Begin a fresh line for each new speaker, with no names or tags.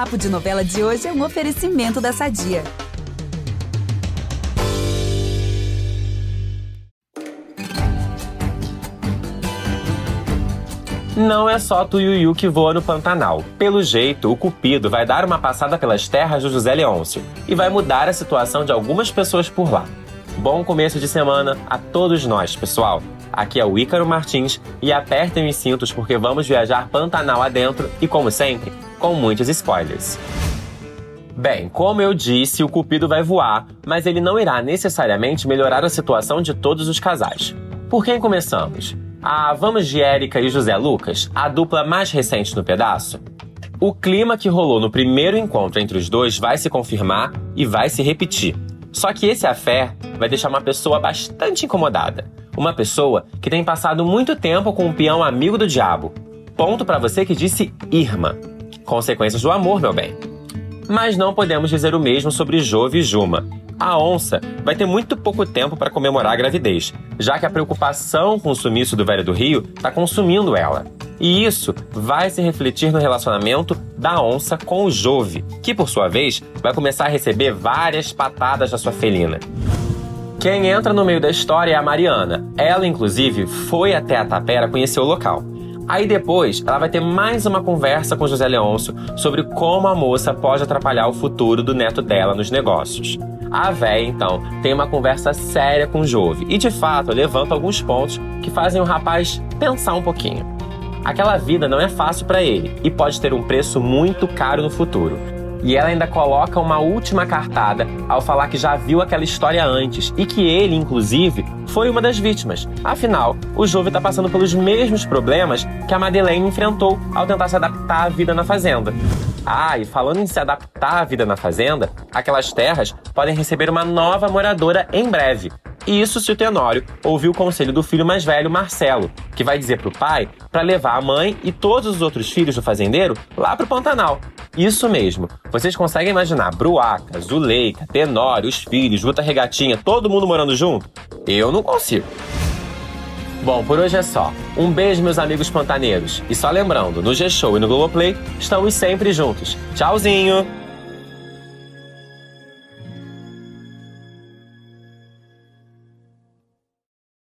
Papo de Novela de hoje é um oferecimento da Sadia.
Não é só Tuiuiu que voa no Pantanal. Pelo jeito, o Cupido vai dar uma passada pelas terras do José Leôncio e vai mudar a situação de algumas pessoas por lá. Bom começo de semana a todos nós, pessoal. Aqui é o Ícaro Martins e apertem os cintos porque vamos viajar Pantanal adentro e, como sempre, com muitos spoilers. Bem, como eu disse, o Cupido vai voar, mas ele não irá necessariamente melhorar a situação de todos os casais. Por quem começamos? Ah, vamos de Érica e José Lucas, a dupla mais recente no pedaço? O clima que rolou no primeiro encontro entre os dois vai se confirmar e vai se repetir. Só que esse afé vai deixar uma pessoa bastante incomodada. Uma pessoa que tem passado muito tempo com um peão amigo do diabo. Ponto para você que disse Irma. Consequências do amor, meu bem. Mas não podemos dizer o mesmo sobre Jove e Juma a onça vai ter muito pouco tempo para comemorar a gravidez, já que a preocupação com o sumiço do velho do Rio está consumindo ela. E isso vai se refletir no relacionamento da onça com o Jove, que por sua vez vai começar a receber várias patadas da sua felina. Quem entra no meio da história é a Mariana. Ela, inclusive, foi até a Tapera conhecer o local. Aí depois, ela vai ter mais uma conversa com José Leôncio sobre como a moça pode atrapalhar o futuro do neto dela nos negócios. A véia, então, tem uma conversa séria com Jove e, de fato, levanta alguns pontos que fazem o rapaz pensar um pouquinho. Aquela vida não é fácil para ele e pode ter um preço muito caro no futuro. E ela ainda coloca uma última cartada ao falar que já viu aquela história antes e que ele, inclusive, foi uma das vítimas. Afinal, o Jove está passando pelos mesmos problemas que a Madeleine enfrentou ao tentar se adaptar à vida na fazenda. Ah, e falando em se adaptar à vida na fazenda, aquelas terras podem receber uma nova moradora em breve. Isso se o Tenório ouvir o conselho do filho mais velho, Marcelo, que vai dizer pro pai para levar a mãe e todos os outros filhos do fazendeiro lá pro Pantanal. Isso mesmo. Vocês conseguem imaginar Bruaca, Zuleika, Tenório, os filhos, Luta Regatinha, todo mundo morando junto? Eu não consigo. Bom, por hoje é só. Um beijo, meus amigos pantaneiros. E só lembrando, no G-Show e no Globoplay, estamos sempre juntos. Tchauzinho!